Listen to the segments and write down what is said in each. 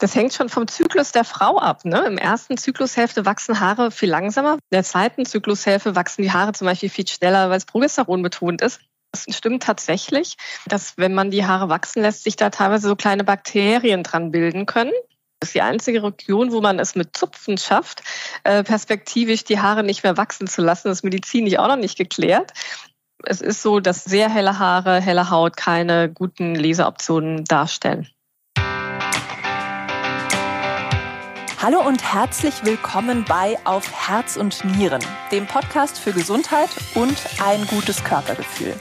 Das hängt schon vom Zyklus der Frau ab. Ne? Im ersten Zyklushälfte wachsen Haare viel langsamer. In der zweiten Zyklushälfte wachsen die Haare zum Beispiel viel schneller, weil es Progesteron betont ist. Es stimmt tatsächlich, dass wenn man die Haare wachsen lässt, sich da teilweise so kleine Bakterien dran bilden können. Das ist die einzige Region, wo man es mit Zupfen schafft, äh, perspektivisch die Haare nicht mehr wachsen zu lassen. Das ist medizinisch auch noch nicht geklärt. Es ist so, dass sehr helle Haare, helle Haut keine guten Leseoptionen darstellen. Hallo und herzlich willkommen bei Auf Herz und Nieren, dem Podcast für Gesundheit und ein gutes Körpergefühl.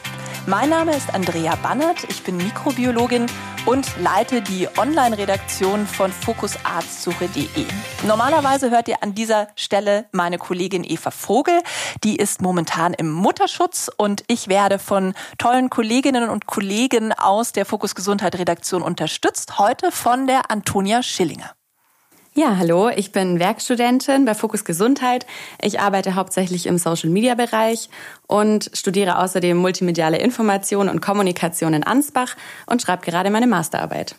Mein Name ist Andrea Bannert, ich bin Mikrobiologin und leite die Online-Redaktion von fokusarztsuche.de. Normalerweise hört ihr an dieser Stelle meine Kollegin Eva Vogel, die ist momentan im Mutterschutz und ich werde von tollen Kolleginnen und Kollegen aus der Fokus Gesundheit Redaktion unterstützt, heute von der Antonia Schillinger. Ja, hallo, ich bin Werkstudentin bei Fokus Gesundheit. Ich arbeite hauptsächlich im Social Media Bereich und studiere außerdem multimediale Information und Kommunikation in Ansbach und schreibe gerade meine Masterarbeit.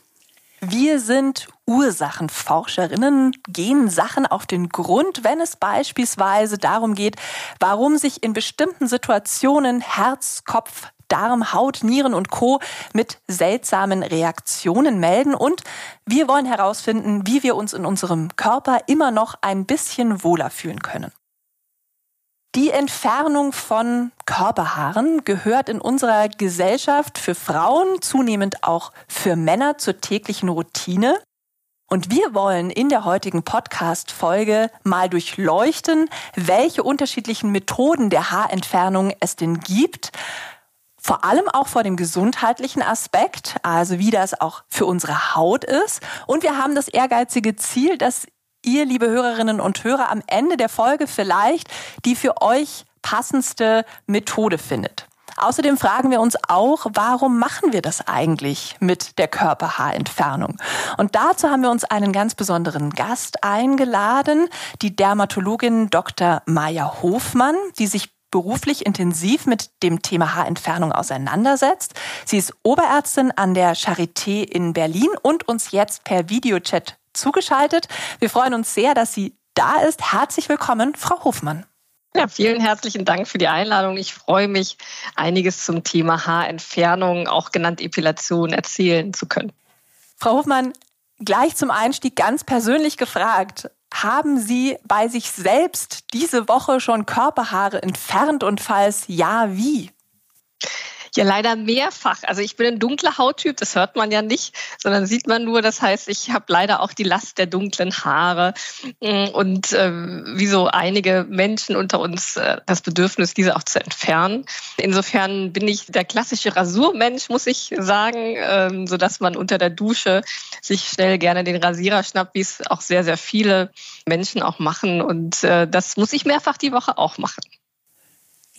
Wir sind Ursachenforscherinnen, gehen Sachen auf den Grund, wenn es beispielsweise darum geht, warum sich in bestimmten Situationen Herz, Kopf, Darm, Haut, Nieren und Co. mit seltsamen Reaktionen melden. Und wir wollen herausfinden, wie wir uns in unserem Körper immer noch ein bisschen wohler fühlen können. Die Entfernung von Körperhaaren gehört in unserer Gesellschaft für Frauen, zunehmend auch für Männer zur täglichen Routine. Und wir wollen in der heutigen Podcast-Folge mal durchleuchten, welche unterschiedlichen Methoden der Haarentfernung es denn gibt vor allem auch vor dem gesundheitlichen Aspekt, also wie das auch für unsere Haut ist. Und wir haben das ehrgeizige Ziel, dass ihr, liebe Hörerinnen und Hörer, am Ende der Folge vielleicht die für euch passendste Methode findet. Außerdem fragen wir uns auch, warum machen wir das eigentlich mit der Körperhaarentfernung? Und dazu haben wir uns einen ganz besonderen Gast eingeladen, die Dermatologin Dr. Maya Hofmann, die sich beruflich intensiv mit dem Thema Haarentfernung auseinandersetzt. Sie ist Oberärztin an der Charité in Berlin und uns jetzt per Videochat zugeschaltet. Wir freuen uns sehr, dass sie da ist. Herzlich willkommen, Frau Hofmann. Ja, vielen herzlichen Dank für die Einladung. Ich freue mich, einiges zum Thema Haarentfernung, auch genannt Epilation, erzählen zu können. Frau Hofmann, gleich zum Einstieg ganz persönlich gefragt. Haben Sie bei sich selbst diese Woche schon Körperhaare entfernt und falls ja, wie? Ja, leider mehrfach. Also ich bin ein dunkler Hauttyp, das hört man ja nicht, sondern sieht man nur. Das heißt, ich habe leider auch die Last der dunklen Haare mm, und äh, wie so einige Menschen unter uns äh, das Bedürfnis, diese auch zu entfernen. Insofern bin ich der klassische Rasurmensch, muss ich sagen, ähm, so dass man unter der Dusche sich schnell gerne den Rasierer schnappt, wie es auch sehr, sehr viele Menschen auch machen. Und äh, das muss ich mehrfach die Woche auch machen.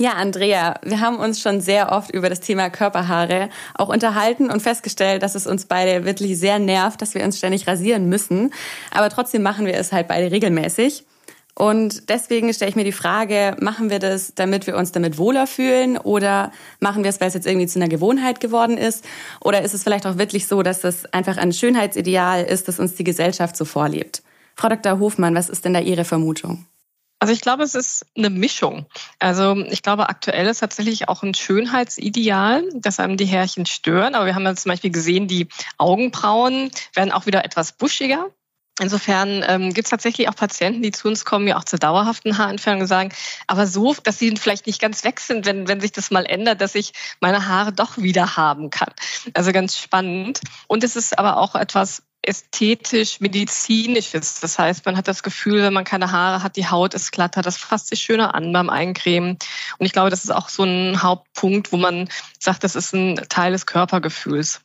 Ja, Andrea, wir haben uns schon sehr oft über das Thema Körperhaare auch unterhalten und festgestellt, dass es uns beide wirklich sehr nervt, dass wir uns ständig rasieren müssen. Aber trotzdem machen wir es halt beide regelmäßig. Und deswegen stelle ich mir die Frage, machen wir das, damit wir uns damit wohler fühlen oder machen wir es, weil es jetzt irgendwie zu einer Gewohnheit geworden ist? Oder ist es vielleicht auch wirklich so, dass das einfach ein Schönheitsideal ist, das uns die Gesellschaft so vorlebt? Frau Dr. Hofmann, was ist denn da Ihre Vermutung? Also ich glaube, es ist eine Mischung. Also ich glaube, aktuell ist tatsächlich auch ein Schönheitsideal, dass einem die Härchen stören. Aber wir haben ja zum Beispiel gesehen, die Augenbrauen werden auch wieder etwas buschiger. Insofern ähm, gibt es tatsächlich auch Patienten, die zu uns kommen, ja auch zur dauerhaften Haarentfernung sagen, aber so, dass sie vielleicht nicht ganz weg sind, wenn, wenn sich das mal ändert, dass ich meine Haare doch wieder haben kann. Also ganz spannend. Und es ist aber auch etwas, ästhetisch medizinisches. Das heißt, man hat das Gefühl, wenn man keine Haare hat, die Haut ist glatter, das fasst sich schöner an beim Eincremen. Und ich glaube, das ist auch so ein Hauptpunkt, wo man sagt, das ist ein Teil des Körpergefühls.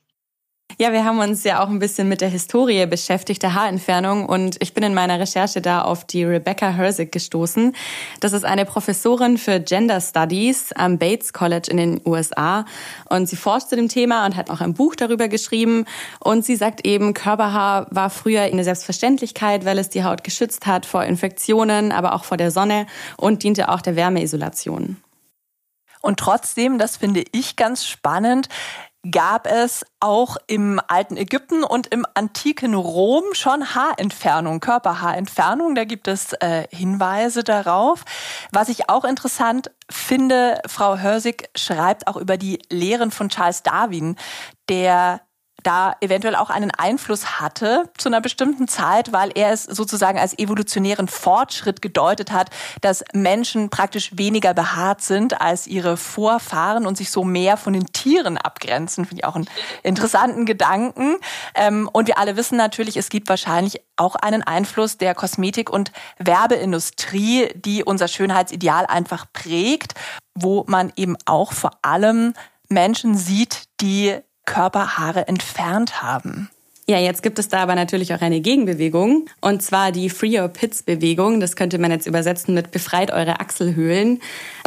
Ja, wir haben uns ja auch ein bisschen mit der Historie beschäftigt, der Haarentfernung. Und ich bin in meiner Recherche da auf die Rebecca Herzig gestoßen. Das ist eine Professorin für Gender Studies am Bates College in den USA. Und sie forscht zu dem Thema und hat auch ein Buch darüber geschrieben. Und sie sagt eben, Körperhaar war früher eine Selbstverständlichkeit, weil es die Haut geschützt hat vor Infektionen, aber auch vor der Sonne und diente auch der Wärmeisolation. Und trotzdem, das finde ich ganz spannend, gab es auch im alten Ägypten und im antiken Rom schon Haarentfernung, Körperhaarentfernung. Da gibt es äh, Hinweise darauf. Was ich auch interessant finde, Frau Hörsig schreibt auch über die Lehren von Charles Darwin, der da eventuell auch einen Einfluss hatte zu einer bestimmten Zeit, weil er es sozusagen als evolutionären Fortschritt gedeutet hat, dass Menschen praktisch weniger behaart sind als ihre Vorfahren und sich so mehr von den Tieren abgrenzen. Finde ich auch einen interessanten Gedanken. Ähm, und wir alle wissen natürlich, es gibt wahrscheinlich auch einen Einfluss der Kosmetik- und Werbeindustrie, die unser Schönheitsideal einfach prägt, wo man eben auch vor allem Menschen sieht, die Körperhaare entfernt haben. Ja, jetzt gibt es da aber natürlich auch eine Gegenbewegung und zwar die Free Your Pits Bewegung. Das könnte man jetzt übersetzen mit Befreit eure Achselhöhlen.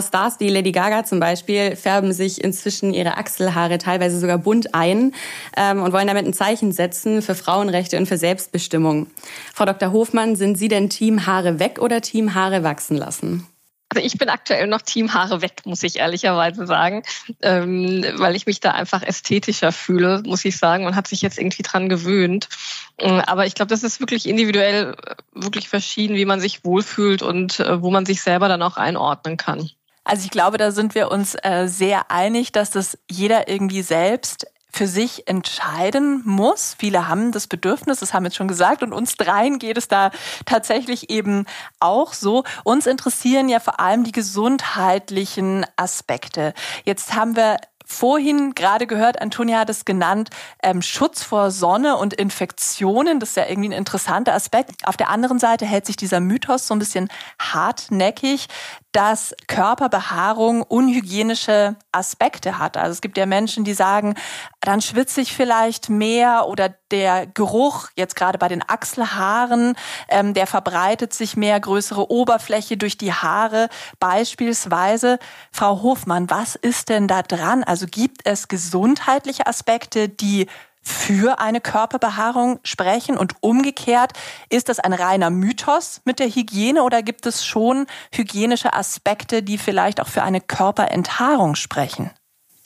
Stars wie Lady Gaga zum Beispiel färben sich inzwischen ihre Achselhaare teilweise sogar bunt ein ähm, und wollen damit ein Zeichen setzen für Frauenrechte und für Selbstbestimmung. Frau Dr. Hofmann, sind Sie denn Team Haare weg oder Team Haare wachsen lassen? Also ich bin aktuell noch Team Haare weg, muss ich ehrlicherweise sagen, ähm, weil ich mich da einfach ästhetischer fühle, muss ich sagen, und hat sich jetzt irgendwie dran gewöhnt. Äh, aber ich glaube, das ist wirklich individuell äh, wirklich verschieden, wie man sich wohlfühlt und äh, wo man sich selber dann auch einordnen kann. Also ich glaube, da sind wir uns äh, sehr einig, dass das jeder irgendwie selbst für sich entscheiden muss. Viele haben das Bedürfnis, das haben wir jetzt schon gesagt, und uns dreien geht es da tatsächlich eben auch so. Uns interessieren ja vor allem die gesundheitlichen Aspekte. Jetzt haben wir vorhin gerade gehört, Antonia hat es genannt, ähm, Schutz vor Sonne und Infektionen. Das ist ja irgendwie ein interessanter Aspekt. Auf der anderen Seite hält sich dieser Mythos so ein bisschen hartnäckig, dass Körperbehaarung unhygienische Aspekte hat. Also es gibt ja Menschen, die sagen, dann schwitze ich vielleicht mehr oder der Geruch, jetzt gerade bei den Achselhaaren, ähm, der verbreitet sich mehr, größere Oberfläche durch die Haare beispielsweise. Frau Hofmann, was ist denn da dran? Also gibt es gesundheitliche Aspekte, die für eine Körperbehaarung sprechen? Und umgekehrt, ist das ein reiner Mythos mit der Hygiene oder gibt es schon hygienische Aspekte, die vielleicht auch für eine Körperenthaarung sprechen?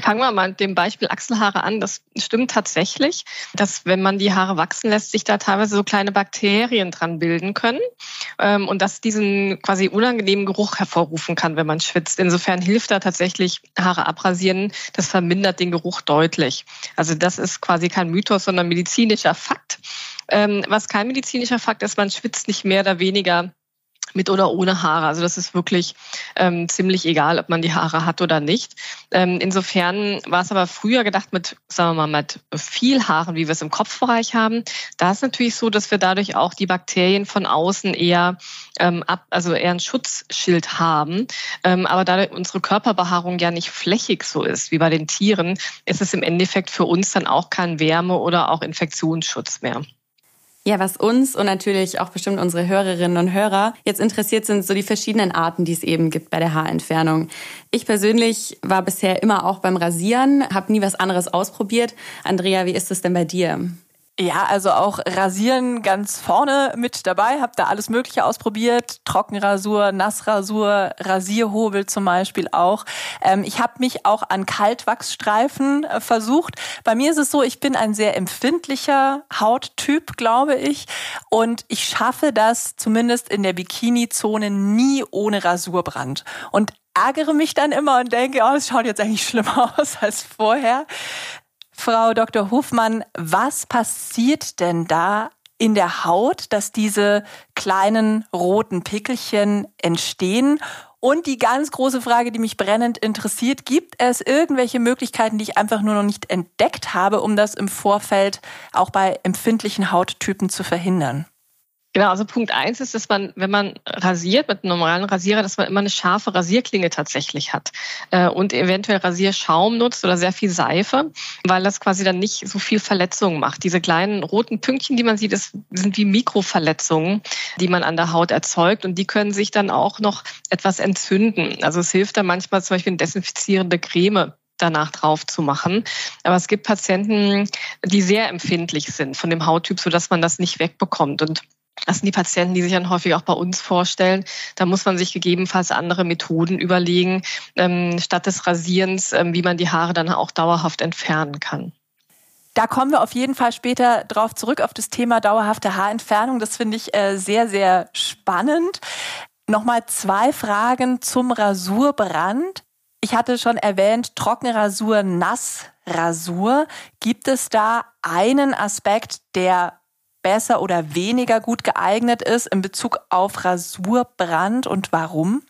Fangen wir mal mit dem Beispiel Achselhaare an. Das stimmt tatsächlich, dass wenn man die Haare wachsen lässt, sich da teilweise so kleine Bakterien dran bilden können ähm, und dass diesen quasi unangenehmen Geruch hervorrufen kann, wenn man schwitzt. Insofern hilft da tatsächlich Haare abrasieren. Das vermindert den Geruch deutlich. Also das ist quasi kein Mythos, sondern medizinischer Fakt. Ähm, was kein medizinischer Fakt ist, man schwitzt nicht mehr oder weniger mit oder ohne Haare. Also das ist wirklich ähm, ziemlich egal, ob man die Haare hat oder nicht. Ähm, insofern war es aber früher gedacht mit, sagen wir mal, mit viel Haaren, wie wir es im Kopfbereich haben. Da ist natürlich so, dass wir dadurch auch die Bakterien von außen eher ähm, ab, also eher ein Schutzschild haben. Ähm, aber da unsere Körperbehaarung ja nicht flächig so ist wie bei den Tieren, ist es im Endeffekt für uns dann auch kein Wärme- oder auch Infektionsschutz mehr. Ja, was uns und natürlich auch bestimmt unsere Hörerinnen und Hörer jetzt interessiert, sind so die verschiedenen Arten, die es eben gibt bei der Haarentfernung. Ich persönlich war bisher immer auch beim Rasieren, habe nie was anderes ausprobiert. Andrea, wie ist es denn bei dir? Ja, also auch Rasieren ganz vorne mit dabei. Hab da alles Mögliche ausprobiert. Trockenrasur, Nassrasur, Rasierhobel zum Beispiel auch. Ähm, ich habe mich auch an Kaltwachsstreifen äh, versucht. Bei mir ist es so, ich bin ein sehr empfindlicher Hauttyp, glaube ich. Und ich schaffe das zumindest in der Bikini-Zone nie ohne Rasurbrand. Und ärgere mich dann immer und denke, oh, es schaut jetzt eigentlich schlimmer aus als vorher. Frau Dr. Hofmann, was passiert denn da in der Haut, dass diese kleinen roten Pickelchen entstehen? Und die ganz große Frage, die mich brennend interessiert, gibt es irgendwelche Möglichkeiten, die ich einfach nur noch nicht entdeckt habe, um das im Vorfeld auch bei empfindlichen Hauttypen zu verhindern? Genau, also Punkt eins ist, dass man, wenn man rasiert mit einem normalen Rasierer, dass man immer eine scharfe Rasierklinge tatsächlich hat äh, und eventuell Rasierschaum nutzt oder sehr viel Seife, weil das quasi dann nicht so viel Verletzungen macht. Diese kleinen roten Pünktchen, die man sieht, das sind wie Mikroverletzungen, die man an der Haut erzeugt und die können sich dann auch noch etwas entzünden. Also es hilft dann manchmal zum Beispiel eine desinfizierende Creme danach drauf zu machen. Aber es gibt Patienten, die sehr empfindlich sind von dem Hauttyp, sodass man das nicht wegbekommt. Und Das sind die Patienten, die sich dann häufig auch bei uns vorstellen. Da muss man sich gegebenenfalls andere Methoden überlegen, ähm, statt des Rasierens, ähm, wie man die Haare dann auch dauerhaft entfernen kann. Da kommen wir auf jeden Fall später drauf zurück, auf das Thema dauerhafte Haarentfernung. Das finde ich äh, sehr, sehr spannend. Nochmal zwei Fragen zum Rasurbrand. Ich hatte schon erwähnt, Trockenrasur, Nassrasur. Gibt es da einen Aspekt, der besser oder weniger gut geeignet ist in Bezug auf Rasurbrand und warum?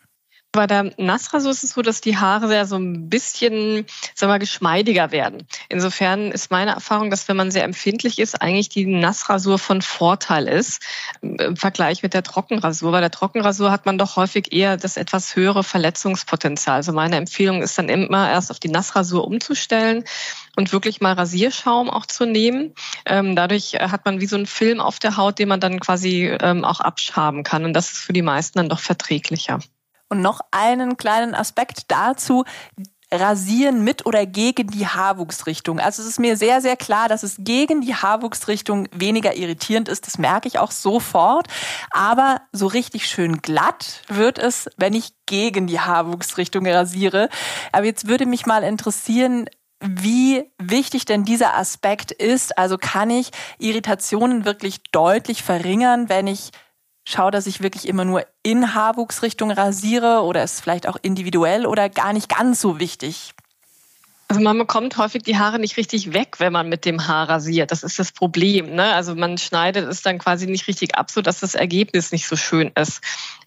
Bei der Nassrasur ist es so, dass die Haare sehr so ein bisschen, sagen wir, geschmeidiger werden. Insofern ist meine Erfahrung, dass wenn man sehr empfindlich ist, eigentlich die Nassrasur von Vorteil ist im Vergleich mit der Trockenrasur. Bei der Trockenrasur hat man doch häufig eher das etwas höhere Verletzungspotenzial. Also meine Empfehlung ist dann immer erst auf die Nassrasur umzustellen und wirklich mal Rasierschaum auch zu nehmen. Ähm, dadurch hat man wie so einen Film auf der Haut, den man dann quasi ähm, auch abschaben kann. Und das ist für die meisten dann doch verträglicher. Und noch einen kleinen Aspekt dazu. Rasieren mit oder gegen die Haarwuchsrichtung. Also es ist mir sehr, sehr klar, dass es gegen die Haarwuchsrichtung weniger irritierend ist. Das merke ich auch sofort. Aber so richtig schön glatt wird es, wenn ich gegen die Haarwuchsrichtung rasiere. Aber jetzt würde mich mal interessieren, wie wichtig denn dieser Aspekt ist. Also kann ich Irritationen wirklich deutlich verringern, wenn ich schaue, dass ich wirklich immer nur in Haarwuchsrichtung rasiere oder ist vielleicht auch individuell oder gar nicht ganz so wichtig? Also man bekommt häufig die Haare nicht richtig weg, wenn man mit dem Haar rasiert. Das ist das Problem. Ne? Also man schneidet es dann quasi nicht richtig ab, so dass das Ergebnis nicht so schön ist.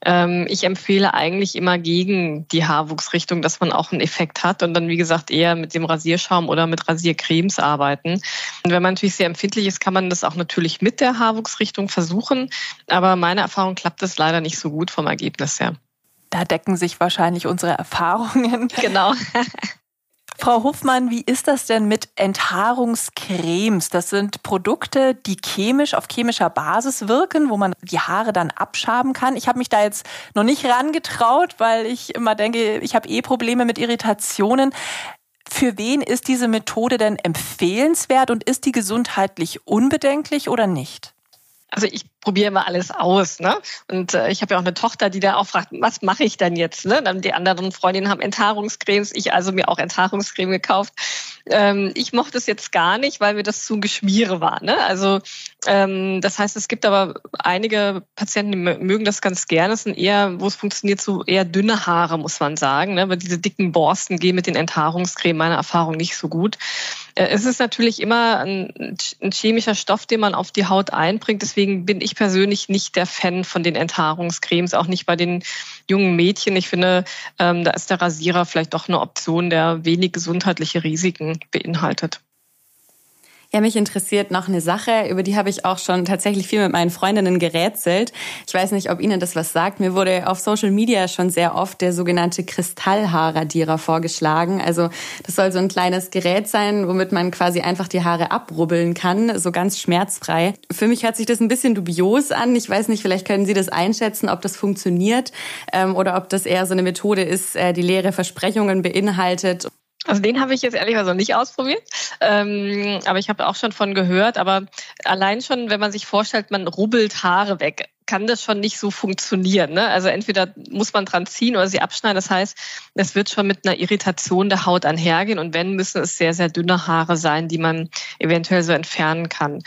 Ähm, ich empfehle eigentlich immer gegen die Haarwuchsrichtung, dass man auch einen Effekt hat und dann, wie gesagt, eher mit dem Rasierschaum oder mit Rasiercremes arbeiten. Und wenn man natürlich sehr empfindlich ist, kann man das auch natürlich mit der Haarwuchsrichtung versuchen. Aber meiner Erfahrung klappt das leider nicht so gut vom Ergebnis her. Da decken sich wahrscheinlich unsere Erfahrungen. Genau. Frau Hofmann, wie ist das denn mit Enthaarungscremes? Das sind Produkte, die chemisch auf chemischer Basis wirken, wo man die Haare dann abschaben kann. Ich habe mich da jetzt noch nicht rangetraut, weil ich immer denke, ich habe eh Probleme mit Irritationen. Für wen ist diese Methode denn empfehlenswert und ist die gesundheitlich unbedenklich oder nicht? Also ich probiere immer alles aus. Ne? Und äh, ich habe ja auch eine Tochter, die da auch fragt, was mache ich denn jetzt? Ne? Dann die anderen Freundinnen haben Enthaarungscremes, ich also mir auch Enthaarungscreme gekauft. Ähm, ich mochte es jetzt gar nicht, weil mir das zu Geschmiere war. Ne? Also ähm, das heißt, es gibt aber einige Patienten, die mögen das ganz gerne. Es sind eher, wo es funktioniert, so eher dünne Haare, muss man sagen. Ne? Weil diese dicken Borsten gehen mit den Enthaarungscremen meiner Erfahrung nicht so gut. Äh, es ist natürlich immer ein, ein chemischer Stoff, den man auf die Haut einbringt. Deswegen bin ich persönlich nicht der Fan von den Enthaarungscremes, auch nicht bei den jungen Mädchen. Ich finde, ähm, da ist der Rasierer vielleicht doch eine Option, der wenig gesundheitliche Risiken beinhaltet. Ja, mich interessiert noch eine Sache, über die habe ich auch schon tatsächlich viel mit meinen Freundinnen gerätselt. Ich weiß nicht, ob Ihnen das was sagt. Mir wurde auf Social Media schon sehr oft der sogenannte Kristallhaarradierer vorgeschlagen. Also das soll so ein kleines Gerät sein, womit man quasi einfach die Haare abrubbeln kann, so ganz schmerzfrei. Für mich hört sich das ein bisschen dubios an. Ich weiß nicht, vielleicht können Sie das einschätzen, ob das funktioniert ähm, oder ob das eher so eine Methode ist, äh, die leere Versprechungen beinhaltet. Also den habe ich jetzt ehrlich gesagt nicht ausprobiert, ähm, aber ich habe auch schon von gehört. Aber allein schon, wenn man sich vorstellt, man rubbelt Haare weg, kann das schon nicht so funktionieren. Ne? Also entweder muss man dran ziehen oder sie abschneiden. Das heißt, es wird schon mit einer Irritation der Haut einhergehen. Und wenn, müssen es sehr, sehr dünne Haare sein, die man eventuell so entfernen kann.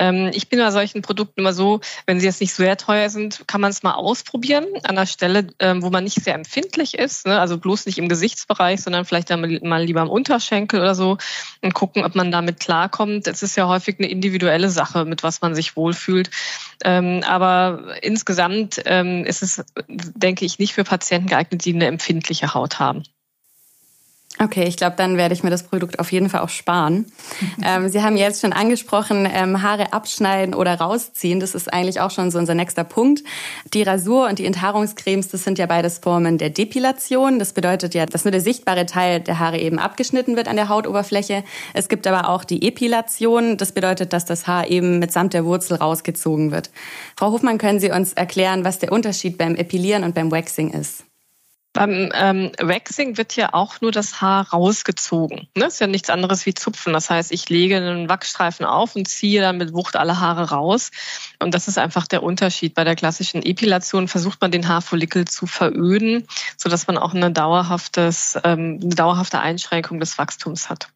Ähm, ich bin bei solchen Produkten immer so, wenn sie jetzt nicht sehr teuer sind, kann man es mal ausprobieren an der Stelle, ähm, wo man nicht sehr empfindlich ist. Ne? Also bloß nicht im Gesichtsbereich, sondern vielleicht dann mal lieber am Unterschenkel oder so und gucken, ob man damit klarkommt. Es ist ja häufig eine individuelle Sache, mit was man sich wohlfühlt. Ähm, aber insgesamt ist es, denke ich, nicht für Patienten geeignet, die eine empfindliche Haut haben. Okay, ich glaube, dann werde ich mir das Produkt auf jeden Fall auch sparen. ähm, Sie haben jetzt schon angesprochen, ähm, Haare abschneiden oder rausziehen. Das ist eigentlich auch schon so unser nächster Punkt. Die Rasur und die Enthaarungscremes, das sind ja beides Formen der Depilation. Das bedeutet ja, dass nur der sichtbare Teil der Haare eben abgeschnitten wird an der Hautoberfläche. Es gibt aber auch die Epilation. Das bedeutet, dass das Haar eben mitsamt der Wurzel rausgezogen wird. Frau Hofmann, können Sie uns erklären, was der Unterschied beim Epilieren und beim Waxing ist? Beim ähm, Waxing wird ja auch nur das Haar rausgezogen. Ne? Das ist ja nichts anderes wie Zupfen. Das heißt, ich lege einen Wachsstreifen auf und ziehe dann mit Wucht alle Haare raus. Und das ist einfach der Unterschied. Bei der klassischen Epilation versucht man den Haarfollikel zu veröden, sodass man auch eine, dauerhaftes, ähm, eine dauerhafte Einschränkung des Wachstums hat.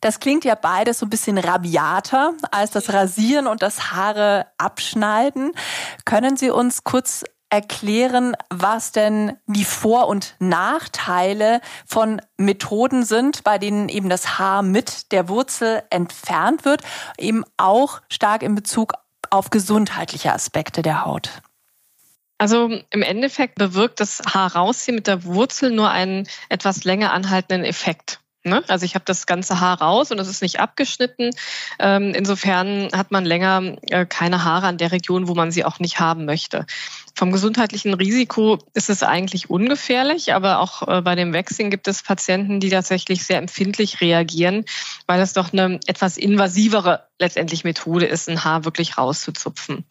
Das klingt ja beides so ein bisschen rabiater als das Rasieren und das Haare abschneiden. Können Sie uns kurz erklären, was denn die Vor- und Nachteile von Methoden sind, bei denen eben das Haar mit der Wurzel entfernt wird, eben auch stark in Bezug auf gesundheitliche Aspekte der Haut. Also im Endeffekt bewirkt das Haar rausziehen mit der Wurzel nur einen etwas länger anhaltenden Effekt. Ne? Also ich habe das ganze Haar raus und es ist nicht abgeschnitten. Ähm, insofern hat man länger äh, keine Haare an der Region, wo man sie auch nicht haben möchte. Vom gesundheitlichen Risiko ist es eigentlich ungefährlich, aber auch äh, bei dem Waxing gibt es Patienten, die tatsächlich sehr empfindlich reagieren, weil es doch eine etwas invasivere letztendlich Methode ist, ein Haar wirklich rauszuzupfen.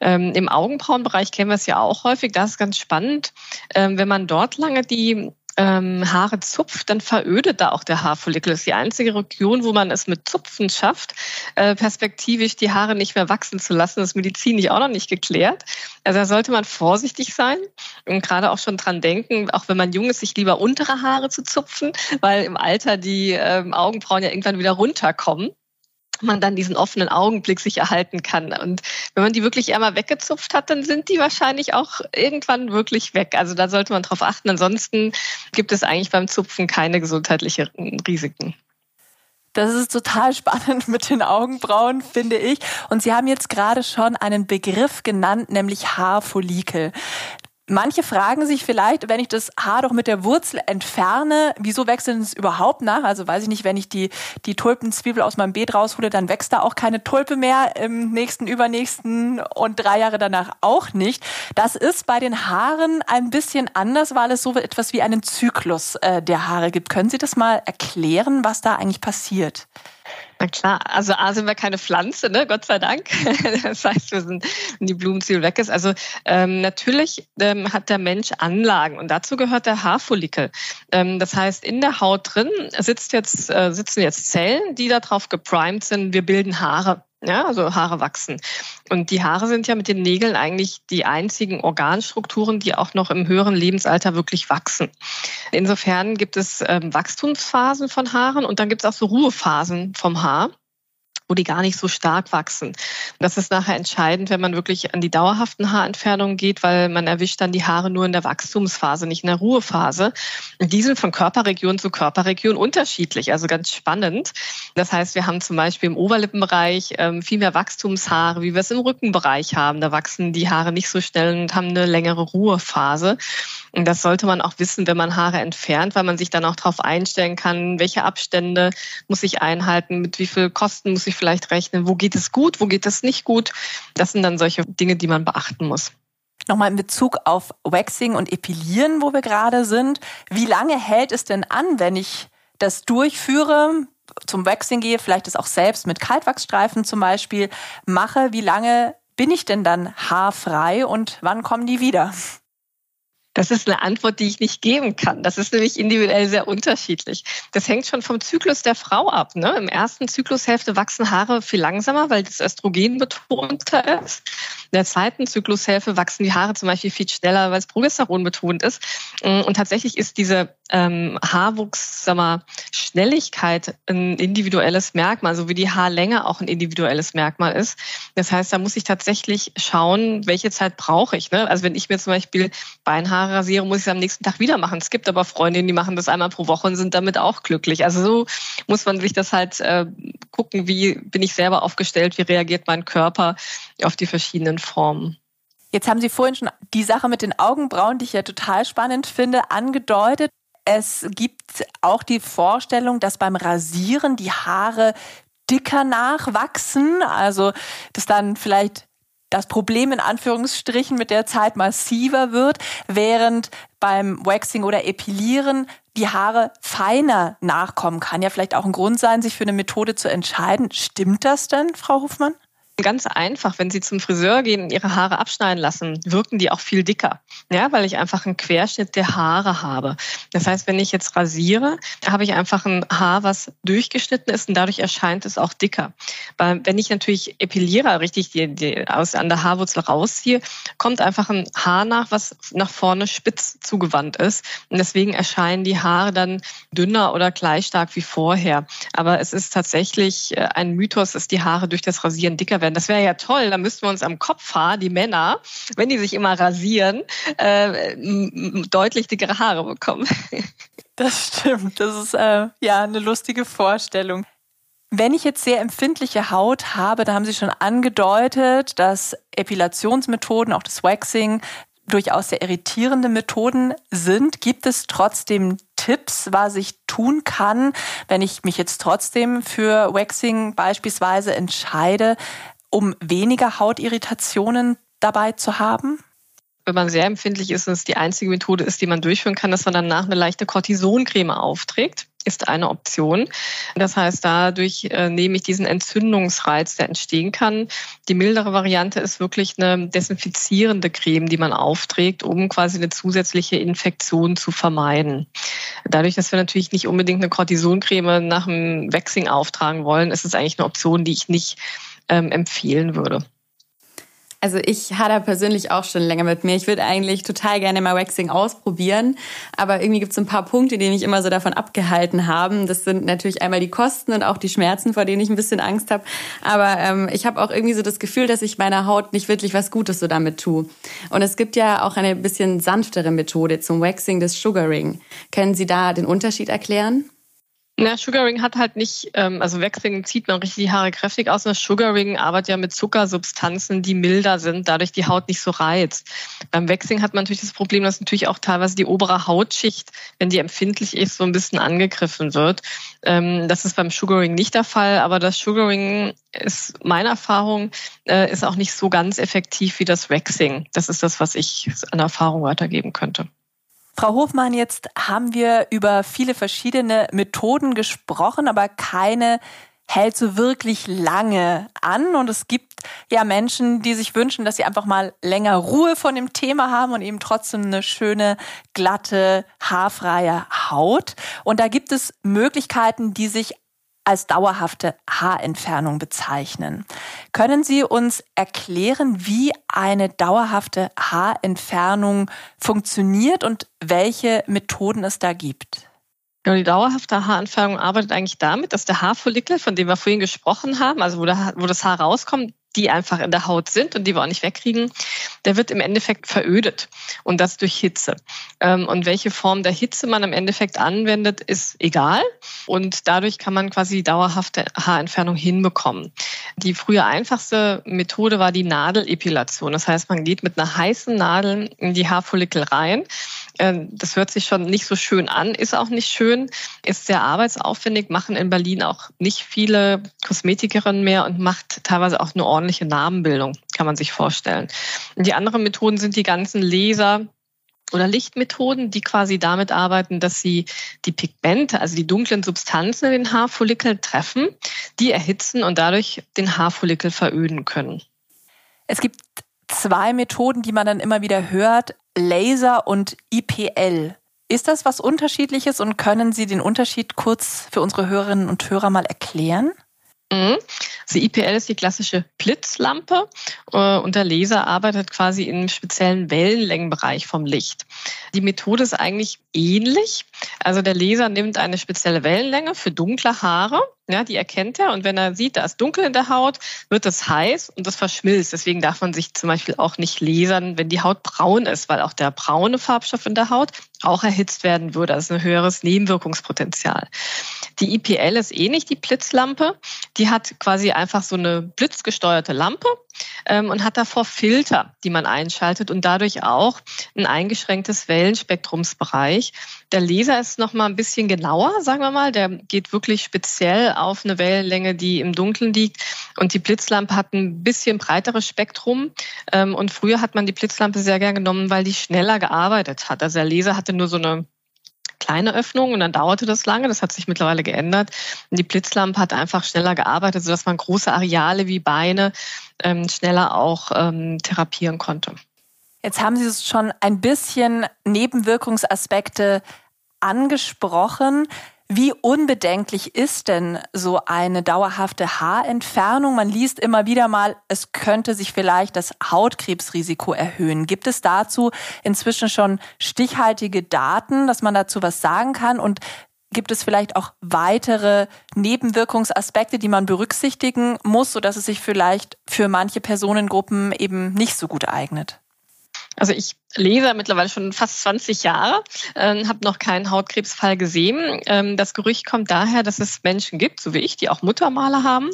Ähm, Im Augenbrauenbereich kennen wir es ja auch häufig. Das ist ganz spannend. Ähm, wenn man dort lange die ähm, Haare zupft, dann verödet da auch der Haarfollikel. Das ist die einzige Region, wo man es mit Zupfen schafft, äh, perspektivisch die Haare nicht mehr wachsen zu lassen. Das ist medizinisch auch noch nicht geklärt. Also da sollte man vorsichtig sein und gerade auch schon dran denken, auch wenn man jung ist, sich lieber untere Haare zu zupfen, weil im Alter die ähm, Augenbrauen ja irgendwann wieder runterkommen man dann diesen offenen Augenblick sich erhalten kann. Und wenn man die wirklich einmal weggezupft hat, dann sind die wahrscheinlich auch irgendwann wirklich weg. Also da sollte man drauf achten. Ansonsten gibt es eigentlich beim Zupfen keine gesundheitlichen Risiken. Das ist total spannend mit den Augenbrauen, finde ich. Und Sie haben jetzt gerade schon einen Begriff genannt, nämlich Haarfollikel. Manche fragen sich vielleicht, wenn ich das Haar doch mit der Wurzel entferne, wieso wechseln es überhaupt nach? Also weiß ich nicht, wenn ich die, die Tulpenzwiebel aus meinem Beet raushole, dann wächst da auch keine Tulpe mehr im nächsten, übernächsten und drei Jahre danach auch nicht. Das ist bei den Haaren ein bisschen anders, weil es so etwas wie einen Zyklus äh, der Haare gibt. Können Sie das mal erklären, was da eigentlich passiert? Na klar, also A sind wir keine Pflanze, ne? Gott sei Dank. Das heißt, wir sind, wenn die Blumenzwiebel weg ist. Also ähm, natürlich ähm, hat der Mensch Anlagen und dazu gehört der Haarfollikel. Ähm, das heißt, in der Haut drin sitzt jetzt, äh, sitzen jetzt Zellen, die darauf geprimed sind, wir bilden Haare. Ja, also Haare wachsen. Und die Haare sind ja mit den Nägeln eigentlich die einzigen Organstrukturen, die auch noch im höheren Lebensalter wirklich wachsen. Insofern gibt es ähm, Wachstumsphasen von Haaren und dann gibt es auch so Ruhephasen vom Haar wo die gar nicht so stark wachsen. Das ist nachher entscheidend, wenn man wirklich an die dauerhaften Haarentfernungen geht, weil man erwischt dann die Haare nur in der Wachstumsphase, nicht in der Ruhephase. Die sind von Körperregion zu Körperregion unterschiedlich, also ganz spannend. Das heißt, wir haben zum Beispiel im Oberlippenbereich ähm, viel mehr Wachstumshaare, wie wir es im Rückenbereich haben. Da wachsen die Haare nicht so schnell und haben eine längere Ruhephase. Und das sollte man auch wissen, wenn man Haare entfernt, weil man sich dann auch darauf einstellen kann, welche Abstände muss ich einhalten, mit wie viel Kosten muss ich vielleicht rechnen, wo geht es gut, wo geht es nicht gut. Das sind dann solche Dinge, die man beachten muss. Nochmal in Bezug auf Waxing und Epilieren, wo wir gerade sind. Wie lange hält es denn an, wenn ich das durchführe, zum Waxing gehe, vielleicht es auch selbst mit Kaltwachsstreifen zum Beispiel mache? Wie lange bin ich denn dann haarfrei und wann kommen die wieder? Das ist eine Antwort, die ich nicht geben kann. Das ist nämlich individuell sehr unterschiedlich. Das hängt schon vom Zyklus der Frau ab. Ne? Im ersten Zyklushälfte wachsen Haare viel langsamer, weil das Östrogen betonter ist. In der zweiten Zyklushälfte wachsen die Haare zum Beispiel viel schneller, weil es Progesteron betont ist. Und tatsächlich ist diese ähm, Haarwuchs, sag mal, Schnelligkeit ein individuelles Merkmal, so wie die Haarlänge auch ein individuelles Merkmal ist. Das heißt, da muss ich tatsächlich schauen, welche Zeit brauche ich. Ne? Also wenn ich mir zum Beispiel Beinhaare rasiere, muss ich es am nächsten Tag wieder machen. Es gibt aber Freundinnen, die machen das einmal pro Woche und sind damit auch glücklich. Also so muss man sich das halt äh, gucken, wie bin ich selber aufgestellt, wie reagiert mein Körper auf die verschiedenen Formen. Jetzt haben Sie vorhin schon die Sache mit den Augenbrauen, die ich ja total spannend finde, angedeutet. Es gibt auch die Vorstellung, dass beim Rasieren die Haare dicker nachwachsen, also dass dann vielleicht das Problem in Anführungsstrichen mit der Zeit massiver wird, während beim Waxing oder Epilieren die Haare feiner nachkommen kann. Ja, vielleicht auch ein Grund sein, sich für eine Methode zu entscheiden. Stimmt das denn, Frau Hofmann? Ganz einfach, wenn Sie zum Friseur gehen und Ihre Haare abschneiden lassen, wirken die auch viel dicker. Ja, weil ich einfach einen Querschnitt der Haare habe. Das heißt, wenn ich jetzt rasiere, habe ich einfach ein Haar, was durchgeschnitten ist und dadurch erscheint es auch dicker. Weil wenn ich natürlich epiliere, richtig die, die aus an der Haarwurzel rausziehe, kommt einfach ein Haar nach, was nach vorne spitz zugewandt ist. Und deswegen erscheinen die Haare dann dünner oder gleich stark wie vorher. Aber es ist tatsächlich äh, ein Mythos, dass die Haare durch das Rasieren dicker werden werden. Das wäre ja toll. Da müssten wir uns am Kopfhaar, die Männer, wenn die sich immer rasieren, äh, deutlich dickere Haare bekommen. Das stimmt. Das ist äh, ja eine lustige Vorstellung. Wenn ich jetzt sehr empfindliche Haut habe, da haben Sie schon angedeutet, dass Epilationsmethoden, auch das Waxing, durchaus sehr irritierende Methoden sind. Gibt es trotzdem Tipps, was ich tun kann, wenn ich mich jetzt trotzdem für Waxing beispielsweise entscheide? Um weniger Hautirritationen dabei zu haben? wenn man sehr empfindlich ist und es die einzige Methode ist, die man durchführen kann, dass man danach eine leichte Cortisoncreme aufträgt, ist eine Option. Das heißt, dadurch äh, nehme ich diesen Entzündungsreiz, der entstehen kann. Die mildere Variante ist wirklich eine desinfizierende Creme, die man aufträgt, um quasi eine zusätzliche Infektion zu vermeiden. Dadurch, dass wir natürlich nicht unbedingt eine Cortisoncreme nach dem Waxing auftragen wollen, ist es eigentlich eine Option, die ich nicht ähm, empfehlen würde. Also ich hatte persönlich auch schon länger mit mir. Ich würde eigentlich total gerne mal Waxing ausprobieren, aber irgendwie gibt es ein paar Punkte, die mich immer so davon abgehalten haben. Das sind natürlich einmal die Kosten und auch die Schmerzen, vor denen ich ein bisschen Angst habe. Aber ähm, ich habe auch irgendwie so das Gefühl, dass ich meiner Haut nicht wirklich was Gutes so damit tue. Und es gibt ja auch eine bisschen sanftere Methode zum Waxing, das Sugaring. Können Sie da den Unterschied erklären? Na, Sugaring hat halt nicht, ähm, also Waxing zieht man richtig die Haare kräftig aus. Und Sugaring arbeitet ja mit Zuckersubstanzen, die milder sind, dadurch die Haut nicht so reizt. Beim Waxing hat man natürlich das Problem, dass natürlich auch teilweise die obere Hautschicht, wenn die empfindlich ist, so ein bisschen angegriffen wird. Ähm, das ist beim Sugaring nicht der Fall, aber das Sugaring ist meine Erfahrung, äh, ist auch nicht so ganz effektiv wie das Waxing. Das ist das, was ich an Erfahrung weitergeben könnte. Frau Hofmann, jetzt haben wir über viele verschiedene Methoden gesprochen, aber keine hält so wirklich lange an. Und es gibt ja Menschen, die sich wünschen, dass sie einfach mal länger Ruhe von dem Thema haben und eben trotzdem eine schöne, glatte, haarfreie Haut. Und da gibt es Möglichkeiten, die sich als dauerhafte Haarentfernung bezeichnen. Können Sie uns erklären, wie eine dauerhafte Haarentfernung funktioniert und welche Methoden es da gibt? die dauerhafte Haarentfernung arbeitet eigentlich damit, dass der Haarfollikel, von dem wir vorhin gesprochen haben, also wo, wo das Haar rauskommt, die einfach in der Haut sind und die wir auch nicht wegkriegen, der wird im Endeffekt verödet und das durch Hitze. Ähm, und welche Form der Hitze man im Endeffekt anwendet, ist egal und dadurch kann man quasi dauerhafte Haarentfernung hinbekommen. Die früher einfachste Methode war die Nadelepilation. Das heißt, man geht mit einer heißen Nadel in die Haarfollikel rein. Ähm, das hört sich schon nicht so schön an, ist auch nicht schön, ist sehr arbeitsaufwendig, machen in Berlin auch nicht viele Kosmetikerinnen mehr und macht teilweise auch eine ordentliche Narbenbildung, kann man sich vorstellen. Und die anderen Methoden sind die ganzen Laser, oder Lichtmethoden, die quasi damit arbeiten, dass sie die Pigmente, also die dunklen Substanzen in den Haarfollikel treffen, die erhitzen und dadurch den Haarfollikel veröden können. Es gibt zwei Methoden, die man dann immer wieder hört, Laser und IPL. Ist das was Unterschiedliches und können Sie den Unterschied kurz für unsere Hörerinnen und Hörer mal erklären? Mhm. Die IPL ist die klassische Blitzlampe äh, und der Laser arbeitet quasi im speziellen Wellenlängenbereich vom Licht. Die Methode ist eigentlich ähnlich. Also der Laser nimmt eine spezielle Wellenlänge für dunkle Haare ja, die erkennt er und wenn er sieht, da ist dunkel in der Haut, wird es heiß und das verschmilzt. Deswegen darf man sich zum Beispiel auch nicht lasern, wenn die Haut braun ist, weil auch der braune Farbstoff in der Haut auch erhitzt werden würde. Also ein höheres Nebenwirkungspotenzial. Die IPL ist ähnlich, die Blitzlampe. Die hat quasi einfach so eine blitzgesteuerte Lampe ähm, und hat davor Filter, die man einschaltet und dadurch auch ein eingeschränktes Wellenspektrumsbereich. Der Laser ist noch mal ein bisschen genauer, sagen wir mal. Der geht wirklich speziell auf eine Wellenlänge, die im Dunkeln liegt. Und die Blitzlampe hat ein bisschen breiteres Spektrum. Ähm, und früher hat man die Blitzlampe sehr gern genommen, weil die schneller gearbeitet hat. Also der Laser hatte nur so eine kleine Öffnungen und dann dauerte das lange. Das hat sich mittlerweile geändert. Und die Blitzlampe hat einfach schneller gearbeitet, sodass man große Areale wie Beine ähm, schneller auch ähm, therapieren konnte. Jetzt haben Sie schon ein bisschen Nebenwirkungsaspekte angesprochen. Wie unbedenklich ist denn so eine dauerhafte Haarentfernung? Man liest immer wieder mal, es könnte sich vielleicht das Hautkrebsrisiko erhöhen. Gibt es dazu inzwischen schon stichhaltige Daten, dass man dazu was sagen kann? Und gibt es vielleicht auch weitere Nebenwirkungsaspekte, die man berücksichtigen muss, sodass es sich vielleicht für manche Personengruppen eben nicht so gut eignet? Also ich lese mittlerweile schon fast 20 Jahre, äh, habe noch keinen Hautkrebsfall gesehen. Ähm, das Gerücht kommt daher, dass es Menschen gibt, so wie ich, die auch Muttermale haben.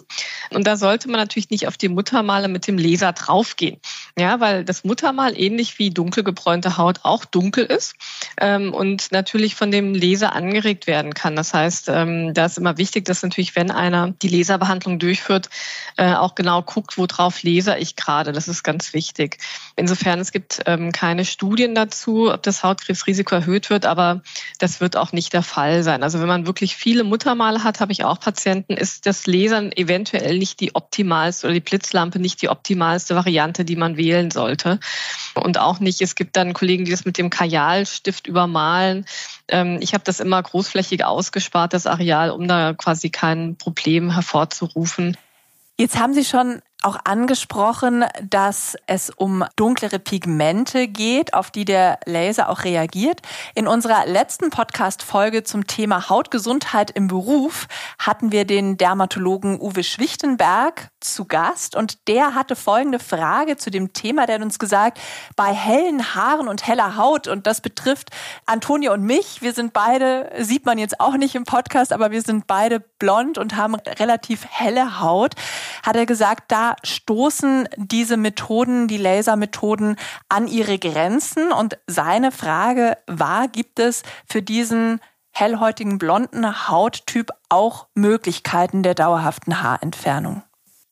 Und da sollte man natürlich nicht auf die Muttermale mit dem Laser draufgehen. Ja, weil das Muttermal ähnlich wie dunkel gebräunte Haut auch dunkel ist ähm, und natürlich von dem Laser angeregt werden kann. Das heißt, ähm, da ist immer wichtig, dass natürlich, wenn einer die Laserbehandlung durchführt, äh, auch genau guckt, worauf laser ich gerade. Das ist ganz wichtig. Insofern, es gibt ähm, keine Studien dazu, ob das Hautkrebsrisiko erhöht wird, aber das wird auch nicht der Fall sein. Also wenn man wirklich viele Muttermale hat, habe ich auch Patienten, ist das Lasern eventuell nicht die optimalste oder die Blitzlampe nicht die optimalste Variante, die man wählen sollte. Und auch nicht, es gibt dann Kollegen, die das mit dem Kajalstift übermalen. Ähm, ich habe das immer großflächig ausgespart, das Areal, um da quasi kein Problem hervorzurufen. Jetzt haben Sie schon auch angesprochen, dass es um dunklere Pigmente geht, auf die der Laser auch reagiert. In unserer letzten Podcast-Folge zum Thema Hautgesundheit im Beruf hatten wir den Dermatologen Uwe Schwichtenberg zu Gast und der hatte folgende Frage zu dem Thema. Der hat uns gesagt, bei hellen Haaren und heller Haut, und das betrifft Antonia und mich, wir sind beide, sieht man jetzt auch nicht im Podcast, aber wir sind beide blond und haben relativ helle Haut, hat er gesagt, da stoßen diese Methoden, die Lasermethoden an ihre Grenzen. Und seine Frage war, gibt es für diesen hellhäutigen blonden Hauttyp auch Möglichkeiten der dauerhaften Haarentfernung?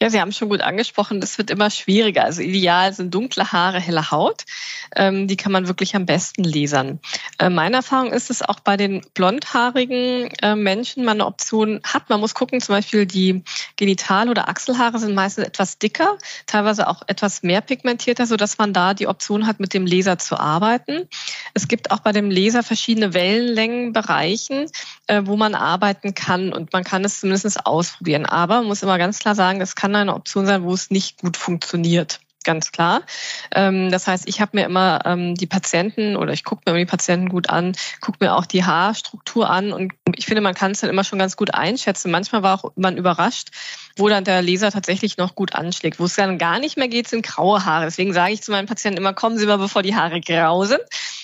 Ja, Sie haben schon gut angesprochen, das wird immer schwieriger. Also ideal sind dunkle Haare, helle Haut. Ähm, die kann man wirklich am besten lasern. Äh, meine Erfahrung ist es auch bei den blondhaarigen äh, Menschen man eine Option hat. Man muss gucken, zum Beispiel die Genital- oder Achselhaare sind meistens etwas dicker, teilweise auch etwas mehr pigmentierter, sodass man da die Option hat, mit dem Laser zu arbeiten. Es gibt auch bei dem Laser verschiedene Wellenlängenbereichen, äh, wo man arbeiten kann und man kann es zumindest ausprobieren. Aber man muss immer ganz klar sagen, es kann kann eine Option sein, wo es nicht gut funktioniert ganz klar. Ähm, das heißt, ich habe mir immer ähm, die Patienten oder ich gucke mir die Patienten gut an, gucke mir auch die Haarstruktur an und ich finde, man kann es dann immer schon ganz gut einschätzen. Manchmal war auch man überrascht, wo dann der Leser tatsächlich noch gut anschlägt. Wo es dann gar nicht mehr geht, sind graue Haare. Deswegen sage ich zu meinen Patienten immer, kommen Sie mal, bevor die Haare grau sind.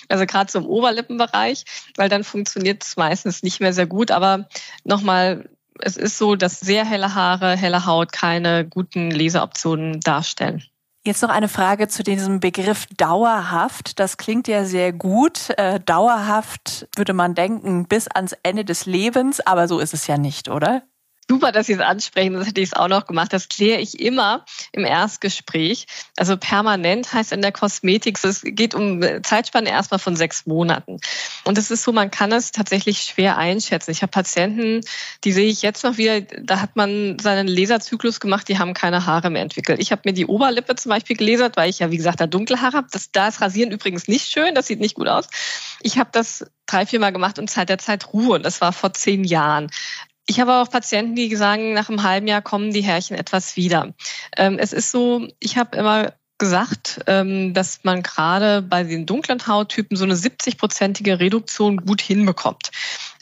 Also gerade so im Oberlippenbereich, weil dann funktioniert es meistens nicht mehr sehr gut. Aber nochmal, es ist so, dass sehr helle Haare, helle Haut keine guten Leseoptionen darstellen. Jetzt noch eine Frage zu diesem Begriff dauerhaft. Das klingt ja sehr gut. Äh, dauerhaft würde man denken bis ans Ende des Lebens, aber so ist es ja nicht, oder? Super, dass Sie es ansprechen, das hätte ich es auch noch gemacht. Das kläre ich immer im Erstgespräch. Also permanent heißt in der Kosmetik, es geht um Zeitspanne erstmal von sechs Monaten. Und es ist so, man kann es tatsächlich schwer einschätzen. Ich habe Patienten, die sehe ich jetzt noch wieder, da hat man seinen Laserzyklus gemacht, die haben keine Haare mehr entwickelt. Ich habe mir die Oberlippe zum Beispiel gelasert, weil ich ja, wie gesagt, da dunkle Haare habe. Da ist Rasieren übrigens nicht schön, das sieht nicht gut aus. Ich habe das drei, vier Mal gemacht und Zeit der Zeit Ruhe. Das war vor zehn Jahren. Ich habe auch Patienten, die sagen, nach einem halben Jahr kommen die Härchen etwas wieder. Ähm, es ist so, ich habe immer gesagt, ähm, dass man gerade bei den dunklen Hauttypen so eine 70-prozentige Reduktion gut hinbekommt.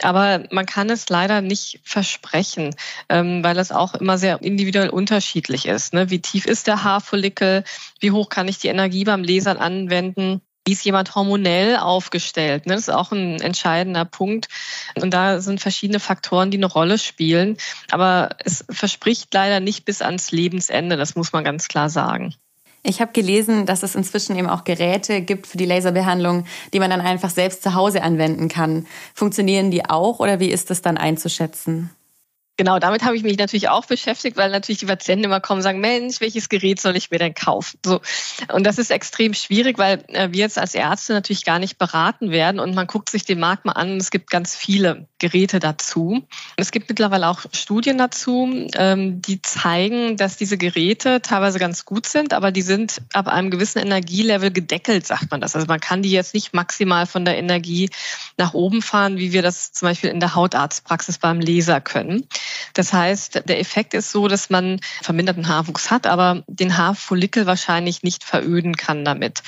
Aber man kann es leider nicht versprechen, ähm, weil es auch immer sehr individuell unterschiedlich ist. Ne? Wie tief ist der Haarfollikel? Wie hoch kann ich die Energie beim Lasern anwenden? Wie ist jemand hormonell aufgestellt? Ne? Das ist auch ein entscheidender Punkt. Und da sind verschiedene Faktoren, die eine Rolle spielen. Aber es verspricht leider nicht bis ans Lebensende. Das muss man ganz klar sagen. Ich habe gelesen, dass es inzwischen eben auch Geräte gibt für die Laserbehandlung, die man dann einfach selbst zu Hause anwenden kann. Funktionieren die auch oder wie ist das dann einzuschätzen? Genau, damit habe ich mich natürlich auch beschäftigt, weil natürlich die Patienten immer kommen und sagen, Mensch, welches Gerät soll ich mir denn kaufen? So. Und das ist extrem schwierig, weil äh, wir jetzt als Ärzte natürlich gar nicht beraten werden und man guckt sich den Markt mal an es gibt ganz viele Geräte dazu. Es gibt mittlerweile auch Studien dazu, ähm, die zeigen, dass diese Geräte teilweise ganz gut sind, aber die sind ab einem gewissen Energielevel gedeckelt, sagt man das. Also man kann die jetzt nicht maximal von der Energie nach oben fahren, wie wir das zum Beispiel in der Hautarztpraxis beim Laser können. Das heißt, der Effekt ist so, dass man verminderten Haarwuchs hat, aber den Haarfollikel wahrscheinlich nicht veröden kann damit.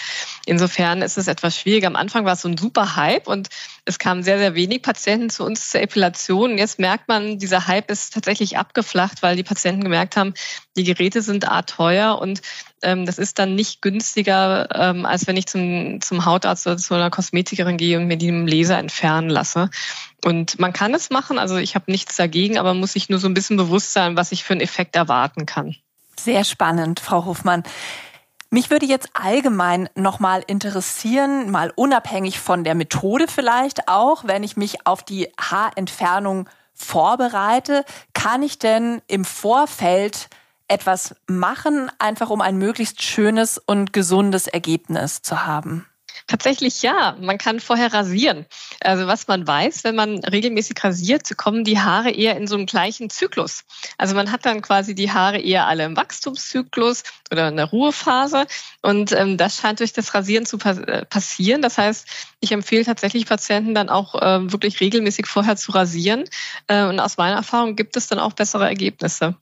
Insofern ist es etwas schwierig. Am Anfang war es so ein super Hype und es kamen sehr, sehr wenig Patienten zu uns zur Epilation. Jetzt merkt man, dieser Hype ist tatsächlich abgeflacht, weil die Patienten gemerkt haben, die Geräte sind a teuer und ähm, das ist dann nicht günstiger, ähm, als wenn ich zum, zum Hautarzt oder zu einer Kosmetikerin gehe und mir die im Laser entfernen lasse. Und man kann es machen, also ich habe nichts dagegen, aber muss sich nur so ein bisschen bewusst sein, was ich für einen Effekt erwarten kann. Sehr spannend, Frau Hofmann. Mich würde jetzt allgemein nochmal interessieren, mal unabhängig von der Methode vielleicht auch, wenn ich mich auf die Haarentfernung vorbereite, kann ich denn im Vorfeld etwas machen, einfach um ein möglichst schönes und gesundes Ergebnis zu haben? Tatsächlich ja, man kann vorher rasieren. Also was man weiß, wenn man regelmäßig rasiert, kommen die Haare eher in so einen gleichen Zyklus. Also man hat dann quasi die Haare eher alle im Wachstumszyklus oder in der Ruhephase und ähm, das scheint durch das Rasieren zu äh, passieren. Das heißt, ich empfehle tatsächlich Patienten dann auch äh, wirklich regelmäßig vorher zu rasieren äh, und aus meiner Erfahrung gibt es dann auch bessere Ergebnisse.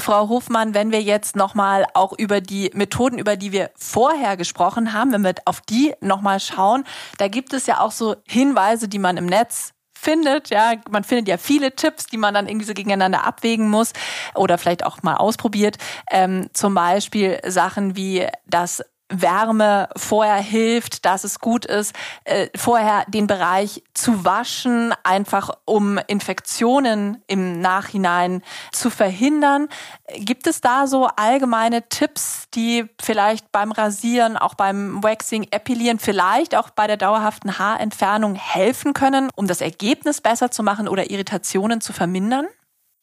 Frau Hofmann, wenn wir jetzt nochmal auch über die Methoden, über die wir vorher gesprochen haben, wenn wir auf die nochmal schauen, da gibt es ja auch so Hinweise, die man im Netz findet. Ja, man findet ja viele Tipps, die man dann irgendwie so gegeneinander abwägen muss oder vielleicht auch mal ausprobiert. Ähm, zum Beispiel Sachen wie das Wärme vorher hilft, dass es gut ist, äh, vorher den Bereich zu waschen, einfach um Infektionen im Nachhinein zu verhindern. Gibt es da so allgemeine Tipps, die vielleicht beim Rasieren, auch beim Waxing, Epilieren, vielleicht auch bei der dauerhaften Haarentfernung helfen können, um das Ergebnis besser zu machen oder Irritationen zu vermindern?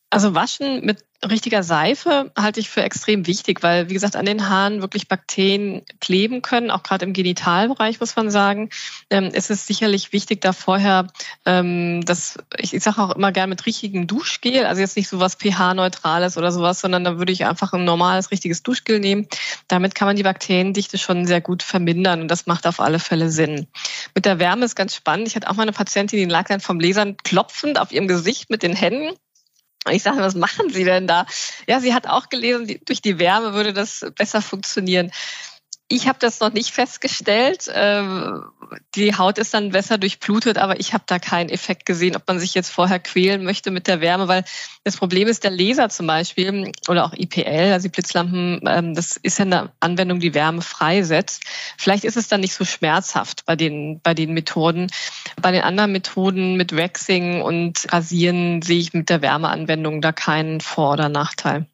Also waschen mit richtiger Seife halte ich für extrem wichtig, weil, wie gesagt, an den Haaren wirklich Bakterien kleben können, auch gerade im Genitalbereich, muss man sagen. Ähm, ist es sicherlich wichtig, da vorher, ähm, das, ich, ich sage auch immer gerne mit richtigem Duschgel, also jetzt nicht so was pH-neutrales oder sowas, sondern da würde ich einfach ein normales, richtiges Duschgel nehmen. Damit kann man die Bakteriendichte schon sehr gut vermindern und das macht auf alle Fälle Sinn. Mit der Wärme ist ganz spannend. Ich hatte auch mal eine Patientin, die lag dann vom Lasern klopfend auf ihrem Gesicht mit den Händen ich sage, was machen Sie denn da? Ja, sie hat auch gelesen, durch die Wärme würde das besser funktionieren. Ich habe das noch nicht festgestellt. Ähm, die Haut ist dann besser durchblutet, aber ich habe da keinen Effekt gesehen, ob man sich jetzt vorher quälen möchte mit der Wärme, weil das Problem ist, der Laser zum Beispiel oder auch IPL, also die Blitzlampen, ähm, das ist ja eine Anwendung, die Wärme freisetzt. Vielleicht ist es dann nicht so schmerzhaft bei den, bei den Methoden. Bei den anderen Methoden mit Waxing und Rasieren sehe ich mit der Wärmeanwendung da keinen Vor- oder Nachteil.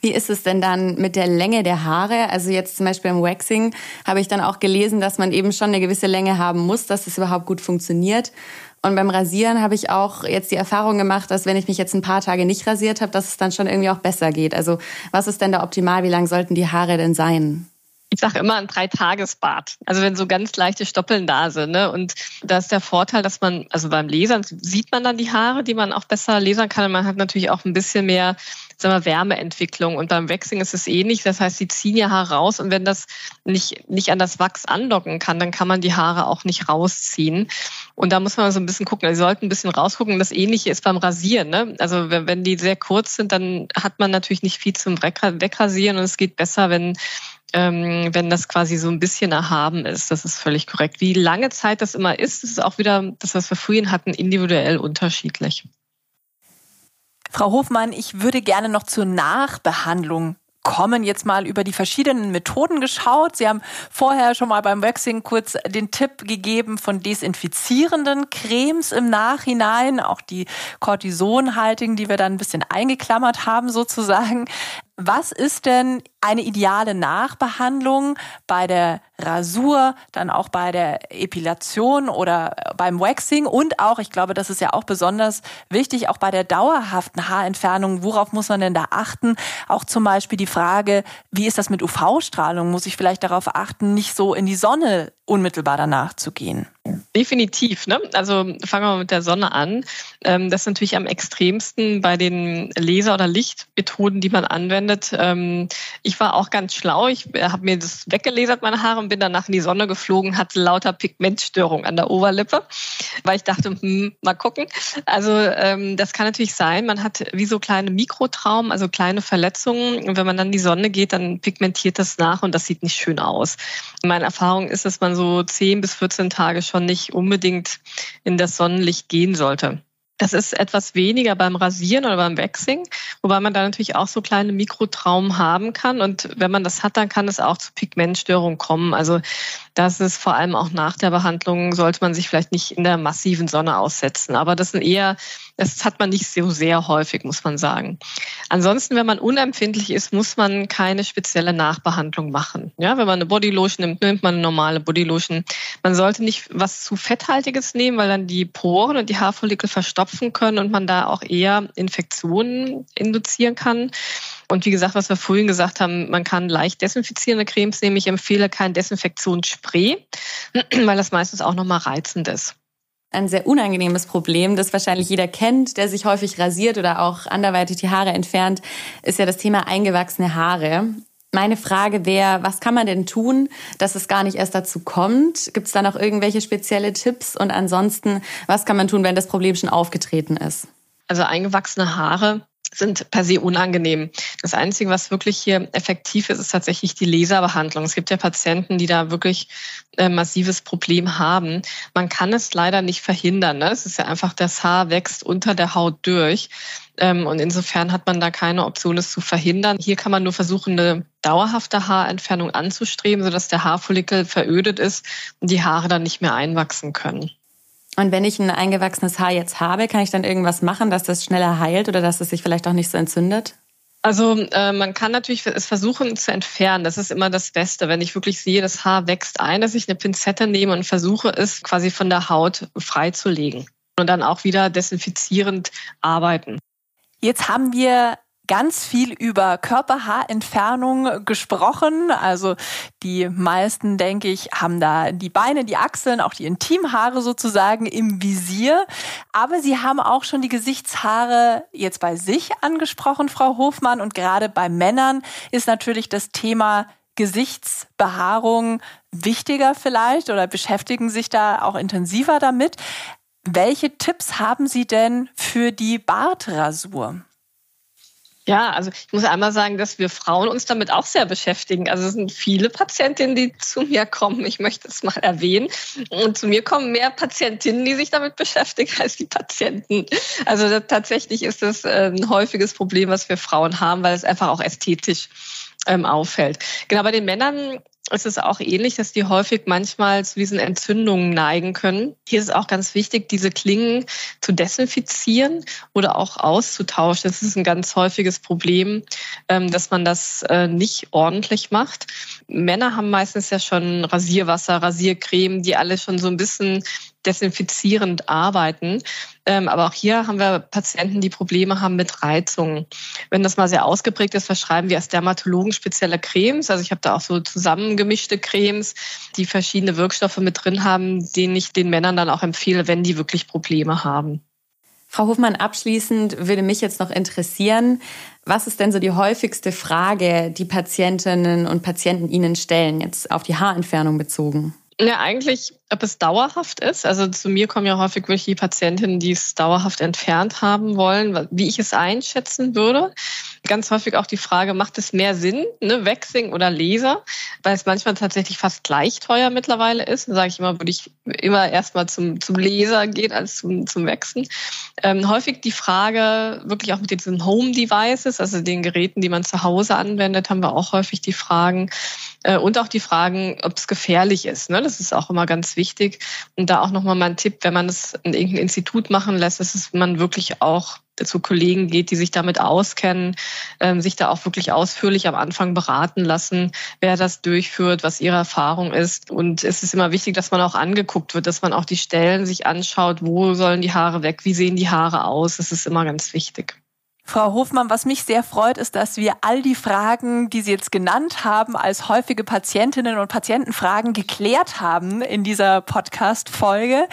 Wie ist es denn dann mit der Länge der Haare? Also jetzt zum Beispiel im Waxing habe ich dann auch gelesen, dass man eben schon eine gewisse Länge haben muss, dass es überhaupt gut funktioniert. Und beim Rasieren habe ich auch jetzt die Erfahrung gemacht, dass wenn ich mich jetzt ein paar Tage nicht rasiert habe, dass es dann schon irgendwie auch besser geht. Also was ist denn da optimal? Wie lang sollten die Haare denn sein? ich sage immer ein Dreitagesbad. Also wenn so ganz leichte Stoppeln da sind. Ne? Und da ist der Vorteil, dass man, also beim Lesern sieht man dann die Haare, die man auch besser lasern kann. Und man hat natürlich auch ein bisschen mehr sagen wir, Wärmeentwicklung. Und beim Waxing ist es ähnlich. Das heißt, sie ziehen ihr Haar raus und wenn das nicht, nicht an das Wachs andocken kann, dann kann man die Haare auch nicht rausziehen. Und da muss man so ein bisschen gucken. Also sie sollten ein bisschen rausgucken. Das Ähnliche ist beim Rasieren. Ne? Also wenn, wenn die sehr kurz sind, dann hat man natürlich nicht viel zum Wegrasieren und es geht besser, wenn ähm, wenn das quasi so ein bisschen erhaben ist. Das ist völlig korrekt. Wie lange Zeit das immer ist, ist auch wieder das, was wir vorhin hatten, individuell unterschiedlich. Frau Hofmann, ich würde gerne noch zur Nachbehandlung kommen, jetzt mal über die verschiedenen Methoden geschaut. Sie haben vorher schon mal beim Waxing kurz den Tipp gegeben von desinfizierenden Cremes im Nachhinein, auch die Cortisonhaltigen, die wir dann ein bisschen eingeklammert haben sozusagen. Was ist denn eine ideale Nachbehandlung bei der Rasur, dann auch bei der Epilation oder beim Waxing und auch, ich glaube, das ist ja auch besonders wichtig, auch bei der dauerhaften Haarentfernung. Worauf muss man denn da achten? Auch zum Beispiel die Frage, wie ist das mit UV-Strahlung? Muss ich vielleicht darauf achten, nicht so in die Sonne unmittelbar danach zu gehen? Definitiv. Ne? Also fangen wir mit der Sonne an. Ähm, das ist natürlich am extremsten bei den Laser- oder Lichtmethoden, die man anwendet. Ähm, ich war auch ganz schlau. Ich äh, habe mir das weggelesert, meine Haare, und bin danach in die Sonne geflogen, hatte lauter Pigmentstörung an der Oberlippe, weil ich dachte, hm, mal gucken. Also ähm, das kann natürlich sein. Man hat wie so kleine Mikrotraumen, also kleine Verletzungen. Und wenn man dann in die Sonne geht, dann pigmentiert das nach und das sieht nicht schön aus. Meine Erfahrung ist, dass man so 10 bis 14 Tage schon nicht unbedingt in das Sonnenlicht gehen sollte. Das ist etwas weniger beim Rasieren oder beim Waxing, wobei man da natürlich auch so kleine Mikrotraumen haben kann. Und wenn man das hat, dann kann es auch zu Pigmentstörungen kommen. Also das ist vor allem auch nach der Behandlung, sollte man sich vielleicht nicht in der massiven Sonne aussetzen. Aber das sind eher, das hat man nicht so sehr häufig, muss man sagen. Ansonsten, wenn man unempfindlich ist, muss man keine spezielle Nachbehandlung machen. Ja, wenn man eine Bodylotion nimmt, nimmt man eine normale Bodylotion. Man sollte nicht was zu fetthaltiges nehmen, weil dann die Poren und die Haarfollikel verstopfen können und man da auch eher Infektionen induzieren kann. Und wie gesagt, was wir vorhin gesagt haben, man kann leicht desinfizierende Cremes nehmen. Ich empfehle kein Desinfektionsspray, weil das meistens auch nochmal reizend ist. Ein sehr unangenehmes Problem, das wahrscheinlich jeder kennt, der sich häufig rasiert oder auch anderweitig die Haare entfernt, ist ja das Thema eingewachsene Haare. Meine Frage wäre, was kann man denn tun, dass es gar nicht erst dazu kommt? Gibt es da noch irgendwelche spezielle Tipps? Und ansonsten, was kann man tun, wenn das Problem schon aufgetreten ist? Also eingewachsene Haare sind per se unangenehm. Das Einzige, was wirklich hier effektiv ist, ist tatsächlich die Laserbehandlung. Es gibt ja Patienten, die da wirklich äh, massives Problem haben. Man kann es leider nicht verhindern. Ne? Es ist ja einfach, das Haar wächst unter der Haut durch. Ähm, und insofern hat man da keine Option, es zu verhindern. Hier kann man nur versuchen, eine dauerhafte Haarentfernung anzustreben, sodass der Haarfollikel verödet ist und die Haare dann nicht mehr einwachsen können. Und wenn ich ein eingewachsenes Haar jetzt habe, kann ich dann irgendwas machen, dass das schneller heilt oder dass es sich vielleicht auch nicht so entzündet? Also äh, man kann natürlich es versuchen zu entfernen. Das ist immer das Beste. Wenn ich wirklich sehe, das Haar wächst ein, dass ich eine Pinzette nehme und versuche es quasi von der Haut freizulegen und dann auch wieder desinfizierend arbeiten. Jetzt haben wir ganz viel über Körperhaarentfernung gesprochen. Also die meisten, denke ich, haben da die Beine, die Achseln, auch die Intimhaare sozusagen im Visier. Aber Sie haben auch schon die Gesichtshaare jetzt bei sich angesprochen, Frau Hofmann. Und gerade bei Männern ist natürlich das Thema Gesichtsbehaarung wichtiger vielleicht oder beschäftigen sich da auch intensiver damit. Welche Tipps haben Sie denn für die Bartrasur? Ja, also ich muss einmal sagen, dass wir Frauen uns damit auch sehr beschäftigen. Also es sind viele Patientinnen, die zu mir kommen. Ich möchte es mal erwähnen. Und zu mir kommen mehr Patientinnen, die sich damit beschäftigen, als die Patienten. Also tatsächlich ist das äh, ein häufiges Problem, was wir Frauen haben, weil es einfach auch ästhetisch ähm, auffällt. Genau, bei den Männern ist es auch ähnlich, dass die häufig manchmal zu diesen Entzündungen neigen können. Hier ist es auch ganz wichtig, diese Klingen zu desinfizieren oder auch auszutauschen. Das ist ein ganz häufiges Problem, ähm, dass man das äh, nicht ordentlich macht. Männer haben meistens ja schon Rasierwasser, Rasiercreme, die alle schon so ein bisschen desinfizierend arbeiten. Ähm, aber auch hier haben wir Patienten, die Probleme haben mit Reizungen. Wenn das mal sehr ausgeprägt ist, verschreiben wir als Dermatologen spezielle Cremes. Also ich habe da auch so zusammengemischte Cremes, die verschiedene Wirkstoffe mit drin haben, denen ich den Männern dann auch empfehle, wenn die wirklich Probleme haben. Frau Hofmann, abschließend würde mich jetzt noch interessieren, was ist denn so die häufigste Frage, die Patientinnen und Patienten Ihnen stellen, jetzt auf die Haarentfernung bezogen? Ja, eigentlich, ob es dauerhaft ist. Also zu mir kommen ja häufig wirklich die Patientinnen, die es dauerhaft entfernt haben wollen, wie ich es einschätzen würde. Ganz häufig auch die Frage, macht es mehr Sinn, ne, Waxing oder Laser? Weil es manchmal tatsächlich fast gleich teuer mittlerweile ist. Sage ich immer, würde ich immer erstmal zum, zum Laser gehen als zum, zum Waxen. Ähm, häufig die Frage, wirklich auch mit diesen Home Devices, also den Geräten, die man zu Hause anwendet, haben wir auch häufig die Fragen, äh, und auch die Fragen, ob es gefährlich ist. Ne? Das ist auch immer ganz wichtig. Und da auch nochmal mein Tipp, wenn man es in irgendeinem Institut machen lässt, ist es man wirklich auch zu Kollegen geht, die sich damit auskennen, ähm, sich da auch wirklich ausführlich am Anfang beraten lassen, wer das durchführt, was ihre Erfahrung ist. Und es ist immer wichtig, dass man auch angeguckt wird, dass man auch die Stellen sich anschaut, wo sollen die Haare weg, wie sehen die Haare aus. Das ist immer ganz wichtig. Frau Hofmann, was mich sehr freut, ist, dass wir all die Fragen, die Sie jetzt genannt haben, als häufige Patientinnen und Patientenfragen geklärt haben in dieser Podcast-Folge.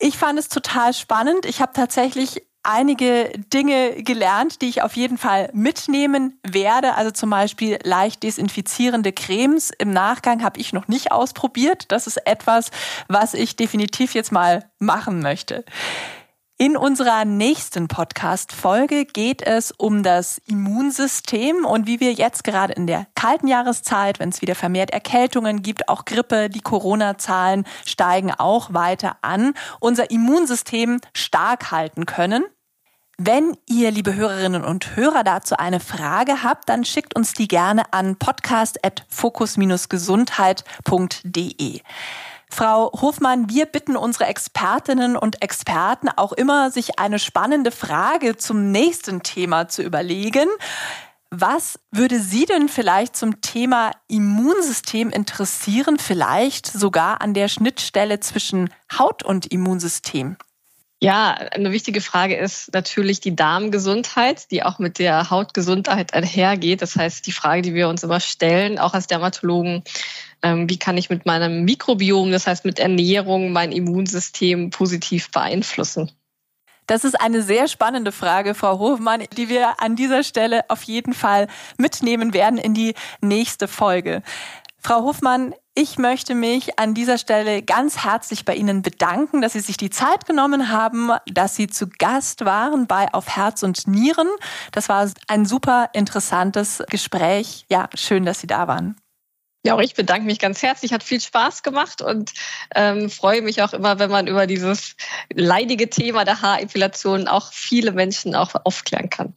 Ich fand es total spannend. Ich habe tatsächlich einige Dinge gelernt, die ich auf jeden Fall mitnehmen werde. Also zum Beispiel leicht desinfizierende Cremes. Im Nachgang habe ich noch nicht ausprobiert. Das ist etwas, was ich definitiv jetzt mal machen möchte. In unserer nächsten Podcast-Folge geht es um das Immunsystem und wie wir jetzt gerade in der kalten Jahreszeit, wenn es wieder vermehrt Erkältungen gibt, auch Grippe, die Corona-Zahlen steigen auch weiter an, unser Immunsystem stark halten können. Wenn ihr, liebe Hörerinnen und Hörer, dazu eine Frage habt, dann schickt uns die gerne an podcast.fokus-gesundheit.de. Frau Hofmann, wir bitten unsere Expertinnen und Experten auch immer, sich eine spannende Frage zum nächsten Thema zu überlegen. Was würde Sie denn vielleicht zum Thema Immunsystem interessieren, vielleicht sogar an der Schnittstelle zwischen Haut und Immunsystem? Ja, eine wichtige Frage ist natürlich die Darmgesundheit, die auch mit der Hautgesundheit einhergeht. Das heißt, die Frage, die wir uns immer stellen, auch als Dermatologen, ähm, wie kann ich mit meinem Mikrobiom, das heißt mit Ernährung, mein Immunsystem positiv beeinflussen? Das ist eine sehr spannende Frage, Frau Hofmann, die wir an dieser Stelle auf jeden Fall mitnehmen werden in die nächste Folge. Frau Hofmann, ich möchte mich an dieser Stelle ganz herzlich bei Ihnen bedanken, dass Sie sich die Zeit genommen haben, dass Sie zu Gast waren bei Auf Herz und Nieren. Das war ein super interessantes Gespräch. Ja, schön, dass Sie da waren. Ja, auch ich bedanke mich ganz herzlich. Hat viel Spaß gemacht und ähm, freue mich auch immer, wenn man über dieses leidige Thema der Haarepilation auch viele Menschen auch aufklären kann.